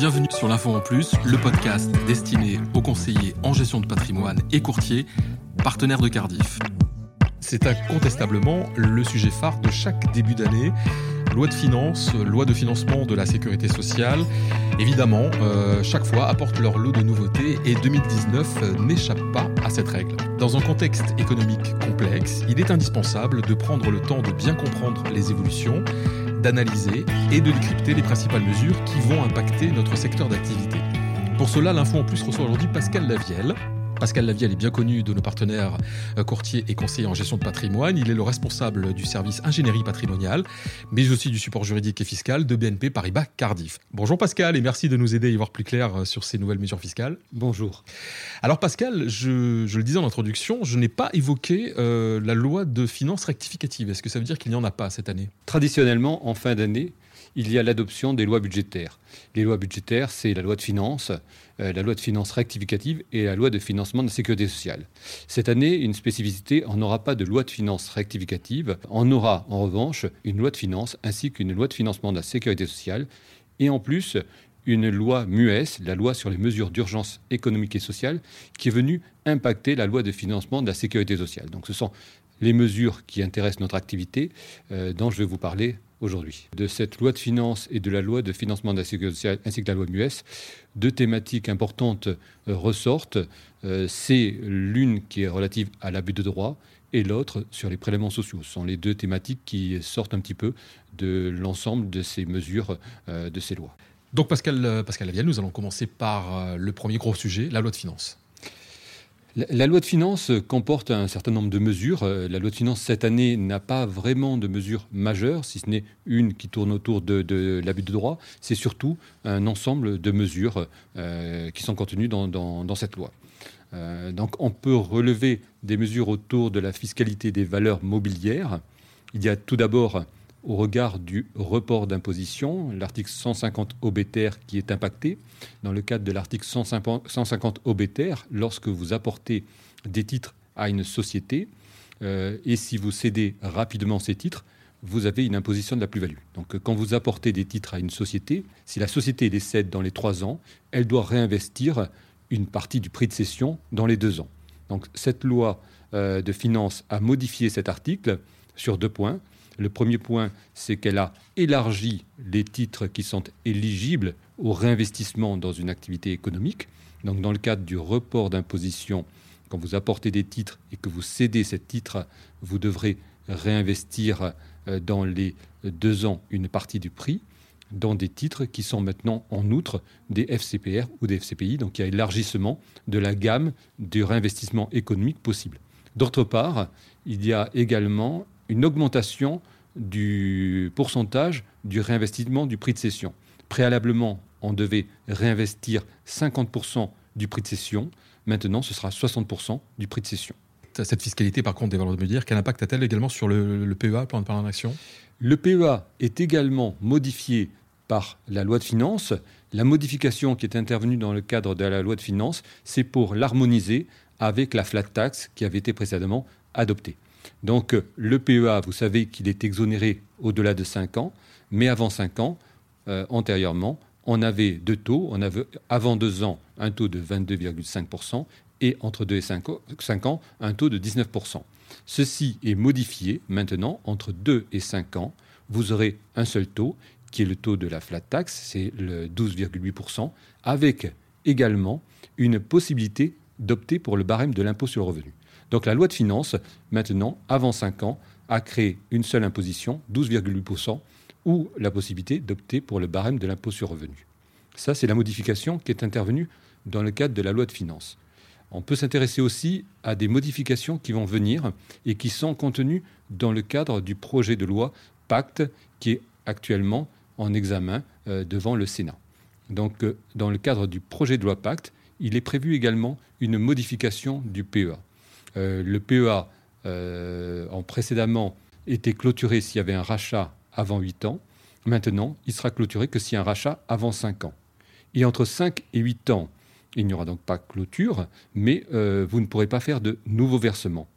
Bienvenue sur l'Info en Plus, le podcast destiné aux conseillers en gestion de patrimoine et courtiers, partenaires de Cardiff. C'est incontestablement le sujet phare de chaque début d'année. Loi de finances, loi de financement de la sécurité sociale, évidemment, euh, chaque fois apporte leur lot de nouveautés et 2019 n'échappe pas à cette règle. Dans un contexte économique complexe, il est indispensable de prendre le temps de bien comprendre les évolutions, d'analyser et de décrypter les principales mesures qui vont impacter notre secteur d'activité. Pour cela, l'info en plus reçoit aujourd'hui Pascal Lavielle, Pascal Lavielle est bien connu de nos partenaires euh, courtiers et conseillers en gestion de patrimoine. Il est le responsable du service ingénierie patrimoniale, mais aussi du support juridique et fiscal de BNP Paribas Cardiff. Bonjour Pascal et merci de nous aider à y voir plus clair euh, sur ces nouvelles mesures fiscales. Bonjour. Alors Pascal, je, le disais en introduction, je n'ai pas évoqué euh, la loi de finances rectificative. Est-ce que ça veut dire qu'il n'y en a pas cette année? Traditionnellement, en fin d'année, il y a l'adoption des lois budgétaires. Les lois budgétaires, c'est la loi de finances, la loi de finances rectificative et la loi de financement de la sécurité sociale. Cette année, une spécificité, on n'aura pas de loi de finances rectificative, on aura en revanche une loi de finances ainsi qu'une loi de financement de la sécurité sociale et en plus une loi MUES, la loi sur les mesures d'urgence économique et sociale, qui est venue impacter la loi de financement de la sécurité sociale. Donc ce sont les mesures qui intéressent notre activité euh, dont je vais vous parler aujourd'hui. De cette loi de finances et de la loi de financement de la sécurité sociale ainsi que la loi MUS, deux thématiques importantes euh, ressortent. Euh, c'est l'une qui est relative à l'abus de droit et l'autre sur les prélèvements sociaux. Ce sont les deux thématiques qui sortent un petit peu de l'ensemble de ces mesures, euh, de ces lois. Donc Pascal, Pascal nous allons commencer par le premier gros sujet, la loi de finances. La, loi de finances comporte un certain nombre de mesures. Euh, la loi de finances cette année n'a pas vraiment de mesures majeures, si ce n'est une qui tourne autour de, l'abus de droit. C'est surtout un ensemble de mesures euh, qui sont contenues dans, cette loi. Euh, donc on peut relever des mesures autour de la fiscalité des valeurs mobilières. Il y a tout d'abord au regard du report d'imposition, l'article 150 obéter qui est impacté. Dans le cadre de l'article 150 obéter, lorsque vous apportez des titres à une société, euh, et si vous cédez rapidement ces titres, vous avez une imposition de la plus-value. Donc quand vous apportez des titres à une société, si la société les cède dans les trois ans, elle doit réinvestir une partie du prix de cession dans les deux ans. Donc cette loi euh, de finances a modifié cet article sur deux points. Le premier point, c'est qu'elle a élargi les titres qui sont éligibles au réinvestissement dans une activité économique. Donc dans le cadre du report d'imposition, quand vous apportez des titres et que vous cédez ces titres, vous devrez réinvestir euh, dans les deux ans une partie du prix dans des titres qui sont maintenant en outre des FCPR ou des FCPI. Donc il y a élargissement de la gamme du réinvestissement économique possible. D'autre part, il y a également une augmentation du pourcentage du réinvestissement du prix de cession. Préalablement, on devait réinvestir 50% du prix de cession. Maintenant, ce sera 60% du prix de cession. Cette fiscalité, par contre, des valeurs de me dire, quel impact a-t-elle également sur le, PEA, plan de en action? Le PEA est également modifié par la loi de finances. La modification qui est intervenue dans le cadre de la loi de finances, c'est pour l'harmoniser avec la flat tax qui avait été précédemment adoptée. Donc le PEA, vous savez qu'il est exonéré au-delà de 5 ans, mais avant 5 ans, euh, antérieurement, on avait deux taux. On avait avant 2 ans un taux de 22,5% et entre 2 et 5 ans un taux de 19%. Ceci est modifié maintenant entre 2 et 5 ans. Vous aurez un seul taux qui est le taux de la flat tax, c'est le 12,8%, avec également une possibilité d'opter pour le barème de l'impôt sur le revenu. Donc la loi de finances, maintenant, avant 5 ans, a créé une seule imposition, 12,8%, ou la possibilité d'opter pour le barème de l'impôt sur revenu. Ça, c'est la modification qui est intervenue dans le cadre de la loi de finances. On peut s'intéresser aussi à des modifications qui vont venir et qui sont contenues dans le cadre du projet de loi Pacte qui est actuellement en examen euh, devant le Sénat. Donc, euh, dans le cadre du projet de loi Pacte, il est prévu également une modification du PEA. Euh, le PEA, euh, en précédemment, était clôturé s'il y avait un rachat avant 8 ans. Maintenant, il sera clôturé que s'il y a un rachat avant 5 ans. Et entre 5 et 8 ans, il n'y aura donc pas clôture, mais euh, vous ne pourrez pas faire de nouveaux versements.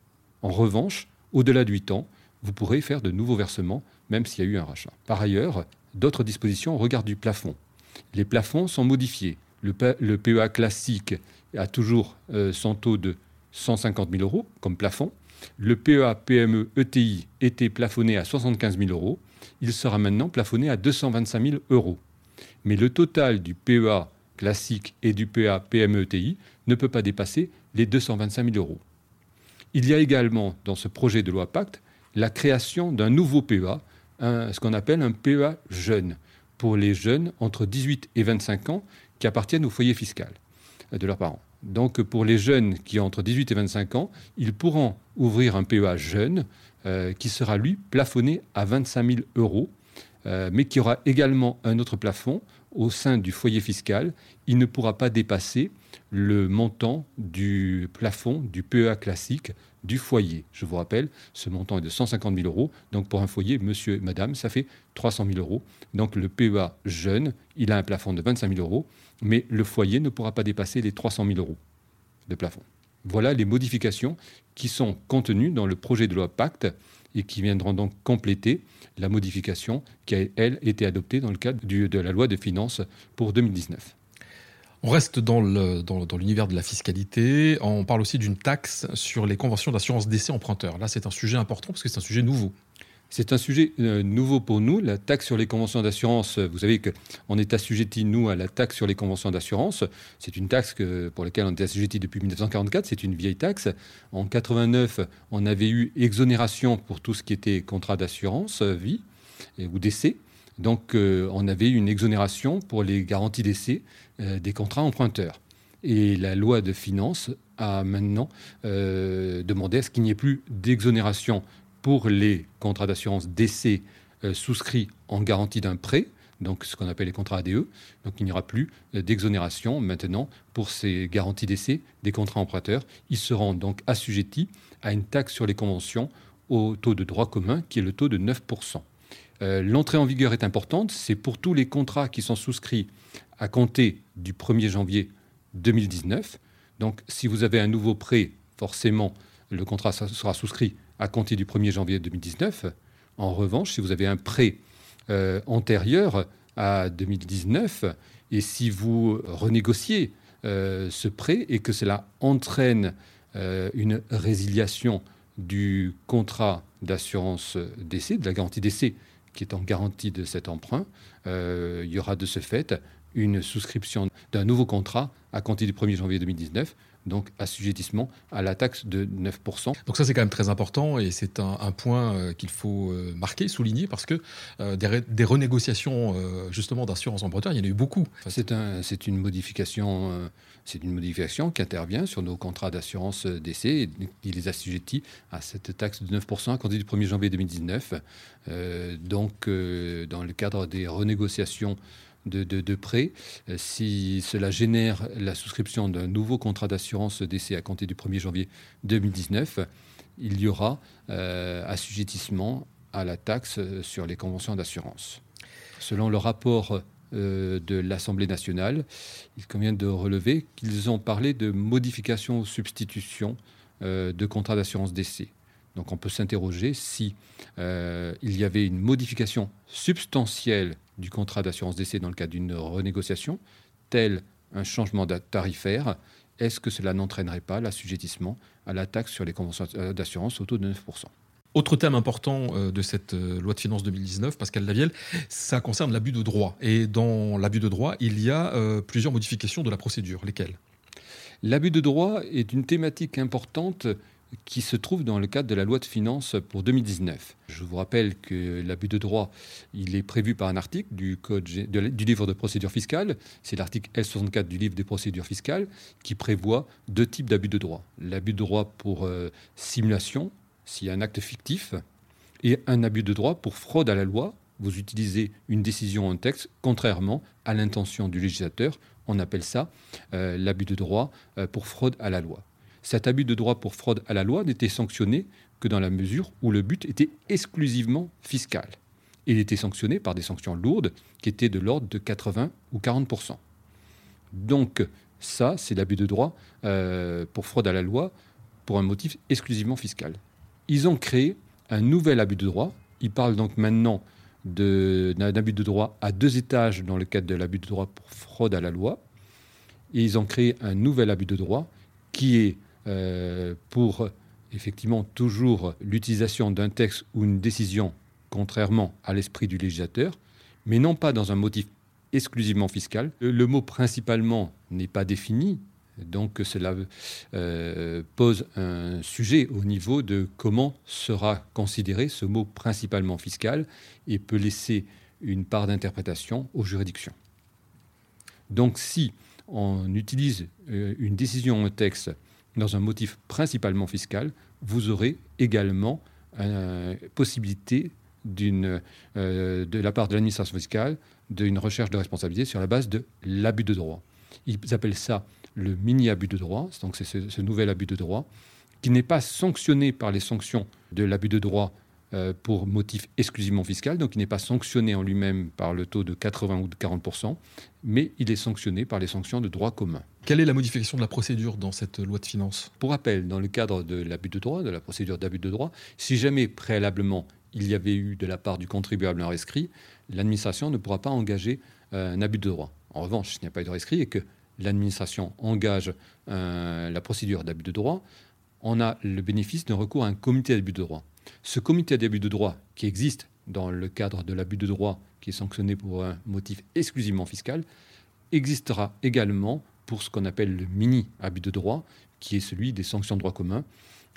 En revanche, au-delà de 8 ans, vous pourrez faire de nouveaux versements, même s'il y a eu un rachat. Par ailleurs, d'autres dispositions au regard du plafond. les plafonds sont modifiés. Le, PEA classique a toujours son taux de 150 000 euros comme plafond. Le PEA PME ETI était plafonné à 75 000 euros. Il sera maintenant plafonné à 225 000 euros. Mais le total du PEA classique et du PEA PME ETI ne peut pas dépasser les 225 000 euros. Il y a également dans ce projet de loi Pacte la création d'un nouveau PEA, ce qu'on appelle un PEA jeune, pour les jeunes entre 18 et 25 ans qui appartiennent au foyer fiscal de leurs parents. Donc pour les jeunes qui ont entre 18 et 25 ans, ils pourront ouvrir un PEA jeune euh, qui sera lui plafonné à 25 000 euros, euh, mais qui aura également un autre plafond au sein du foyer fiscal. Il ne pourra pas dépasser le montant du plafond du PEA classique du foyer. Je vous rappelle, ce montant est de 150 000 euros. Donc pour un foyer, monsieur et madame, ça fait 300 000 euros. Donc le PEA jeune, il a un plafond de 25 000 euros, mais le foyer ne pourra pas dépasser les 300 000 euros de plafond. Voilà les modifications qui sont contenues dans le projet de loi Pacte et qui viendront donc compléter la modification qui a, elle, été adoptée dans le cadre de la loi de finances pour 2019. On reste dans l'univers de la fiscalité. On parle aussi d'une taxe sur les conventions d'assurance d'essai emprunteur. Là, c'est un sujet important parce que c'est un sujet nouveau. C'est un sujet euh, nouveau pour nous. La taxe sur les conventions d'assurance, vous savez qu'on est assujetti, nous, à la taxe sur les conventions d'assurance. C'est une taxe pour laquelle on est assujetti depuis 1944. C'est une vieille taxe. En 89, on avait eu exonération pour tout ce qui était contrat d'assurance euh, vie ou décès. Donc, euh, on avait une exonération pour les garanties d'essai des contrats emprunteurs. Et la loi de finances a maintenant demandé à ce qu'il n'y ait plus d'exonération pour les contrats d'assurance d'essai souscrits en garantie d'un prêt, donc ce qu'on appelle les contrats ADE. Il n'y aura plus d'exonération maintenant pour ces garanties d'essai des contrats emprunteurs. Ils seront donc assujettis à une taxe sur les conventions au taux de droit commun qui est le taux de 9%. Euh, l'entrée en vigueur est importante. C'est pour tous les contrats qui sont souscrits à compter du 1er janvier 2019. Donc, si vous avez un nouveau prêt, forcément, le contrat sera souscrit à compter du 1er janvier 2019. En revanche, si vous avez un prêt euh, antérieur à 2019, et si vous renégociez euh, ce prêt et que cela entraîne une résiliation du contrat d'assurance d'essai, de la garantie d'essai qui est en garantie de cet emprunt, euh, il y aura de ce fait une souscription d'un nouveau contrat à compter du 1er janvier 2019 donc assujettissement à la taxe de 9%. Donc ça c'est quand même très important et c'est un, point euh, qu'il faut euh, marquer, souligner parce que des, renégociations justement d'assurance emprunteur, il y en a eu beaucoup. c'est un, une modification c'est une modification qui intervient sur nos contrats d'assurance d'essai et qui les assujettit à cette taxe de 9% à compter du 1er janvier 2019. Euh, donc, euh, dans le cadre des renégociations de, de, prêts, euh, si cela génère la souscription d'un nouveau contrat d'assurance d'essai à compter du 1er janvier 2019, il y aura assujettissement à la taxe sur les conventions d'assurance. Selon le rapport euh, de l'Assemblée nationale, il convient de relever qu'ils ont parlé de modification ou substitution euh, de contrats d'assurance d'essai. Donc on peut s'interroger si euh, il y avait une modification substantielle du contrat d'assurance d'essai dans le cadre d'une renégociation, tel un changement tarifaire, est-ce que cela n'entraînerait pas l'assujettissement à la taxe sur les conventions d'assurance au taux de 9% autre thème important euh, de cette euh, loi de finances 2019, Pascal Lavielle, ça concerne l'abus de droit. Et dans l'abus de droit, il y a euh, plusieurs modifications de la procédure. Lesquelles? L'abus de droit est une thématique importante qui se trouve dans le cadre de la loi de finances pour 2019. Je vous rappelle que l'abus de droit, il est prévu par un article du, code, du livre de procédure fiscale. C'est l'article L64 du livre des procédures fiscales qui prévoit deux types d'abus de droit. L'abus de droit pour simulation s'il y a un acte fictif, et un abus de droit pour fraude à la loi. Vous utilisez une décision en texte contrairement à l'intention du législateur. On appelle ça euh, l'abus de droit euh, pour fraude à la loi. Cet abus de droit pour fraude à la loi n'était sanctionné que dans la mesure où le but était exclusivement fiscal. Il était sanctionné par des sanctions lourdes qui étaient de l'ordre de 80 ou 40% Donc ça, c'est l'abus de droit euh, pour fraude à la loi pour un motif exclusivement fiscal ils ont créé un nouvel abus de droit. Ils parlent donc maintenant d'un abus de droit à deux étages dans le cadre de l'abus de droit pour fraude à la loi. Et ils ont créé un nouvel abus de droit qui est pour effectivement toujours l'utilisation d'un texte ou une décision contrairement à l'esprit du législateur, mais non pas dans un motif exclusivement fiscal. Le mot principalement n'est pas défini, donc cela euh, pose un sujet au niveau de comment sera considéré ce mot principalement fiscal et peut laisser une part d'interprétation aux juridictions. Donc si on utilise euh, une décision, un texte dans un motif principalement fiscal, vous aurez également euh, possibilité d'une, de la part de l'administration fiscale d'une recherche de responsabilité sur la base de l'abus de droit. Ils appellent ça le mini-abus de droit, donc c'est ce, nouvel abus de droit, qui n'est pas sanctionné par les sanctions de l'abus de droit euh, pour motif exclusivement fiscal, donc il n'est pas sanctionné en lui-même par le taux de 80 ou de 40%, mais il est sanctionné par les sanctions de droit commun. Quelle est la modification de la procédure dans cette loi de finances? Pour rappel, dans le cadre de l'abus de droit, de la procédure d'abus de droit, si jamais préalablement il y avait eu de la part du contribuable un rescrit, l'administration ne pourra pas engager euh, un abus de droit. En revanche, s'il n'y a pas eu de rescrit et que l'administration engage euh, la procédure d'abus de droit, on a le bénéfice d'un recours à un comité d'abus de droit. Ce comité d'abus de droit qui existe dans le cadre de l'abus de droit qui est sanctionné pour un motif exclusivement fiscal existera également pour ce qu'on appelle le mini abus de droit, qui est celui des sanctions de droit commun,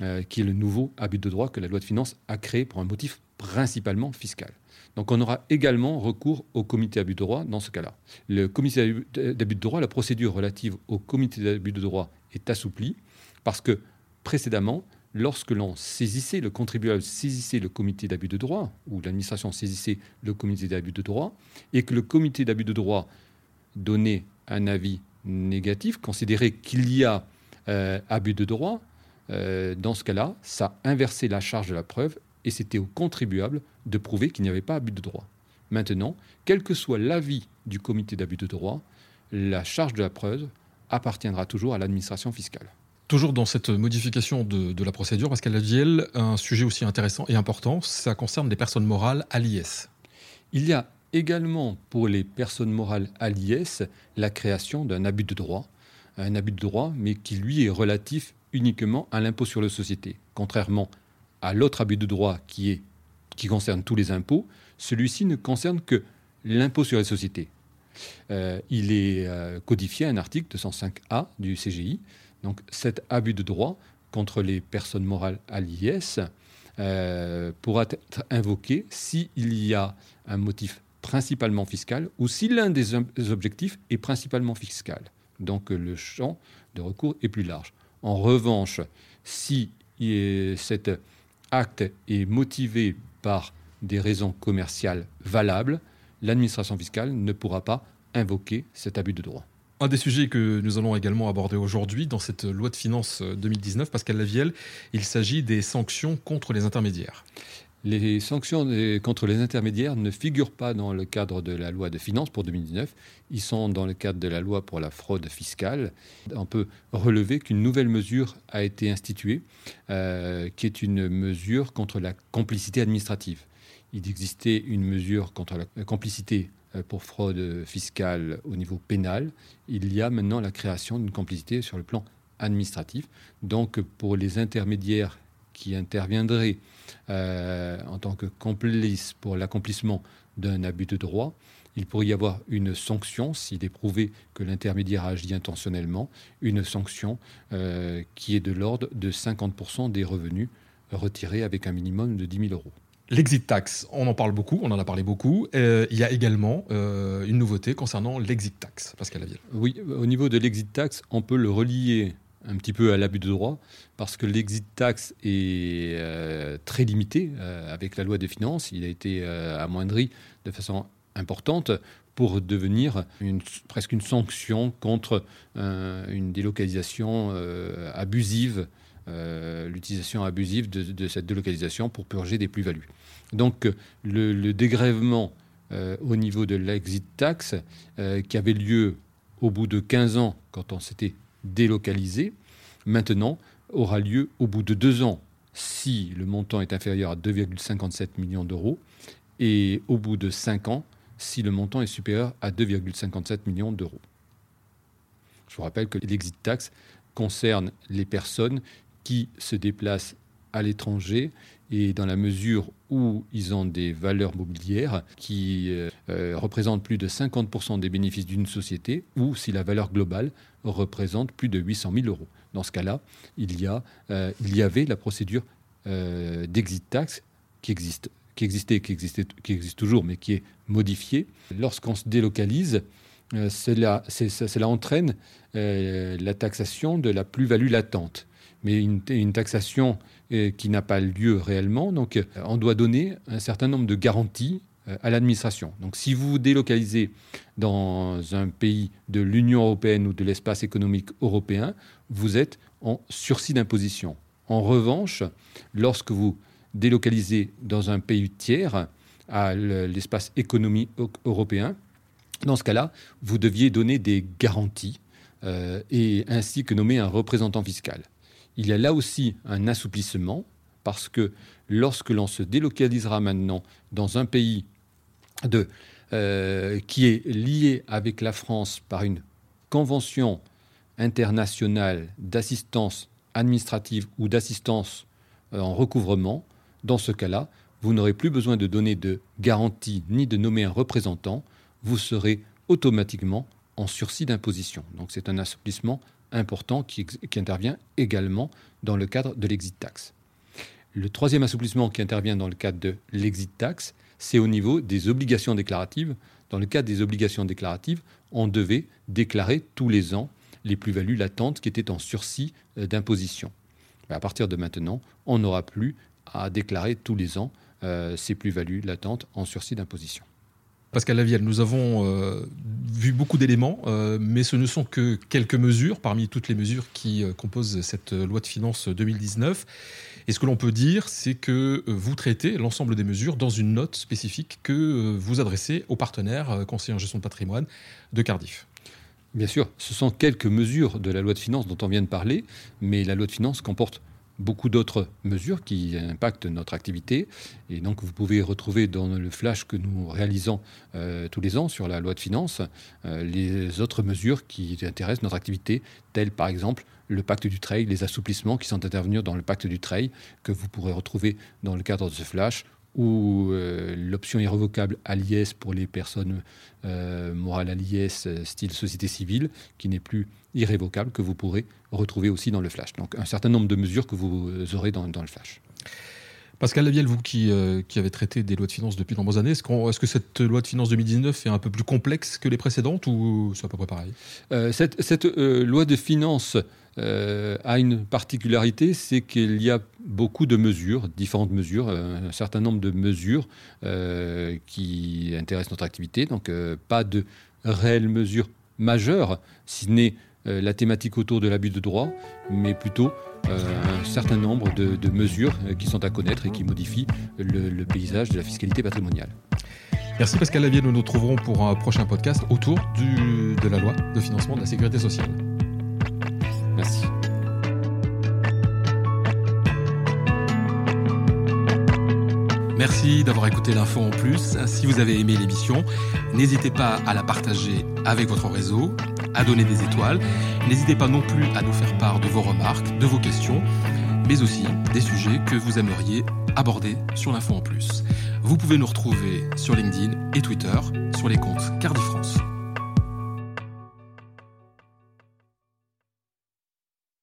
euh, qui est le nouveau abus de droit que la loi de finances a créé pour un motif principalement fiscal. Donc on aura également recours au comité d'abus de droit dans ce cas-là. Le comité d'abus de droit, la procédure relative au comité d'abus de droit est assouplie parce que précédemment, lorsque l'on saisissait, le contribuable saisissait le comité d'abus de droit, ou l'administration saisissait le comité d'abus de droit, et que le comité d'abus de droit donnait un avis négatif, considérait qu'il y a euh, abus de droit, euh, dans ce cas-là, ça inversait la charge de la preuve et c'était au contribuable de prouver qu'il n'y avait pas abus de droit. Maintenant, quel que soit l'avis du comité d'abus de droit, la charge de la preuve appartiendra toujours à l'administration fiscale. Toujours dans cette modification de, la procédure, qu'elle a un sujet aussi intéressant et important, ça concerne les personnes morales à l'IS. Il y a également pour les personnes morales à l'IS la création d'un abus de droit, un abus de droit, mais qui lui est relatif uniquement à l'impôt sur les sociétés, contrairement à l'autre abus de droit qui, est, qui concerne tous les impôts, celui-ci ne concerne que l'impôt sur les sociétés. Euh, il est euh, codifié à un article 205A du CGI. Donc cet abus de droit contre les personnes morales à l'IS euh, pourra être invoqué s'il y a un motif principalement fiscal ou si l'un des objectifs est principalement fiscal. Donc le champ de recours est plus large. En revanche, si cette acte est motivé par des raisons commerciales valables, l'administration fiscale ne pourra pas invoquer cet abus de droit. Un des sujets que nous allons également aborder aujourd'hui dans cette loi de finances 2019, Pascal Lavielle, il s'agit des sanctions contre les intermédiaires. Les sanctions contre les intermédiaires ne figurent pas dans le cadre de la loi de finances pour 2019. Ils sont dans le cadre de la loi pour la fraude fiscale. On peut relever qu'une nouvelle mesure a été instituée, euh, qui est une mesure contre la complicité administrative. Il existait une mesure contre la complicité euh, pour fraude fiscale au niveau pénal. Il y a maintenant la création d'une complicité sur le plan administratif. Donc pour les intermédiaires qui interviendrait euh, en tant que complice pour l'accomplissement d'un abus de droit, il pourrait y avoir une sanction, s'il est prouvé que l'intermédiaire agit intentionnellement, une sanction euh, qui est de l'ordre de 50% des revenus retirés avec un minimum de 10 000 euros. L'exit tax, on en parle beaucoup, on en a parlé beaucoup. Euh, il y a également une nouveauté concernant l'exit tax, Pascal Lavielle. Oui, au niveau de l'exit tax, on peut le relier un petit peu à l'abus de droit, parce que l'exit tax est euh, très limité euh, avec la loi des finances. Il a été euh, amoindri de façon importante pour devenir presque une sanction contre une délocalisation abusive, l'utilisation abusive de, cette délocalisation pour purger des plus-values. Donc le, dégrèvement au niveau de l'exit tax, qui avait lieu au bout de 15 ans, quand on s'était délocalisé, maintenant aura lieu au bout de deux ans si le montant est inférieur à 2,57 millions d'euros et au bout de 5 ans si le montant est supérieur à 2,57 millions d'euros. Je vous rappelle que l'exit tax concerne les personnes qui se déplacent à l'étranger et dans la mesure où ils ont des valeurs mobilières qui euh, euh, représentent plus de 50% des bénéfices d'une société ou si la valeur globale représente plus de 800 000 euros. Dans ce cas-là, il, y euh, il y avait la procédure d'exit tax qui existe qui existait, qui, existait, qui existe toujours, mais qui est modifiée. Lorsqu'on se délocalise, cela, cela, entraîne la taxation de la plus-value latente. Mais une, taxation qui n'a pas lieu réellement. Donc, euh, on doit donner un certain nombre de garanties euh, à l'administration. Donc, si vous délocalisez dans un pays de l'Union européenne ou de l'espace économique européen, vous êtes en sursis d'imposition. En revanche, lorsque vous délocalisez dans un pays tiers à l'espace économique européen, dans ce cas-là, vous deviez donner des garanties euh, et ainsi que nommer un représentant fiscal il y a là aussi un assouplissement parce que lorsque l'on se délocalisera maintenant dans un pays euh, qui est lié avec la France par une convention internationale d'assistance administrative ou d'assistance euh, en recouvrement, dans ce cas-là, vous n'aurez plus besoin de donner de garantie ni de nommer un représentant, vous serez automatiquement en sursis d'imposition. Donc c'est un assouplissement important qui, intervient également dans le cadre de l'exit tax. Le troisième assouplissement qui intervient dans le cadre de l'exit tax, c'est au niveau des obligations déclaratives. Dans le cadre des obligations déclaratives, on devait déclarer tous les ans les plus-values latentes qui étaient en sursis euh, d'imposition. À partir de maintenant, on n'aura plus à déclarer tous les ans euh, ces plus-values latentes en sursis d'imposition. Pascal Lavielle, nous avons euh, vu beaucoup d'éléments, euh, mais ce ne sont que quelques mesures parmi toutes les mesures qui euh, composent cette loi de finances 2019. Et ce que l'on peut dire, c'est que vous traitez l'ensemble des mesures dans une note spécifique que vous adressez aux partenaires conseillers en gestion de patrimoine de Cardiff. Bien sûr, ce sont quelques mesures de la loi de finances dont on vient de parler, mais la loi de finances comporte beaucoup d'autres mesures qui impactent notre activité. Et donc, vous pouvez retrouver dans le flash que nous réalisons euh, tous les ans sur la loi de finances euh, les autres mesures qui intéressent notre activité, telles par exemple le pacte du trail, les assouplissements qui sont intervenus dans le pacte du trail, que vous pourrez retrouver dans le cadre de ce flash, ou euh, l'option irrévocable à l'IS pour les personnes euh, morales à l'IS, euh, style société civile, qui n'est plus irrévocable, que vous pourrez retrouver aussi dans le flash. Donc un certain nombre de mesures que vous aurez dans, le flash. Pascal Lavielle, vous qui, qui, avez traité des lois de finances depuis de nombreuses années, est-ce, que cette loi de finances 2019 est un peu plus complexe que les précédentes ou c'est à peu près pareil? Cette, cette loi de finances euh, a une particularité, c'est qu'il y a beaucoup de mesures, différentes mesures, euh, un certain nombre de mesures euh, qui intéressent notre activité. Donc pas de réelles mesures majeures, si ce n'est la thématique autour de l'abus de droit, mais plutôt un certain nombre de, mesures qui sont à connaître et qui modifient le, paysage de la fiscalité patrimoniale. Merci Pascal Lavier, nous nous retrouverons pour un prochain podcast autour de la loi de financement de la sécurité sociale. Merci. Merci d'avoir écouté l'info en plus. Si vous avez aimé l'émission, n'hésitez pas à la partager avec votre réseau, à donner des étoiles. N'hésitez pas non plus à nous faire part de vos remarques, de vos questions, mais aussi des sujets que vous aimeriez aborder sur l'info en plus. Vous pouvez nous retrouver sur LinkedIn et Twitter sur les comptes Cardi France.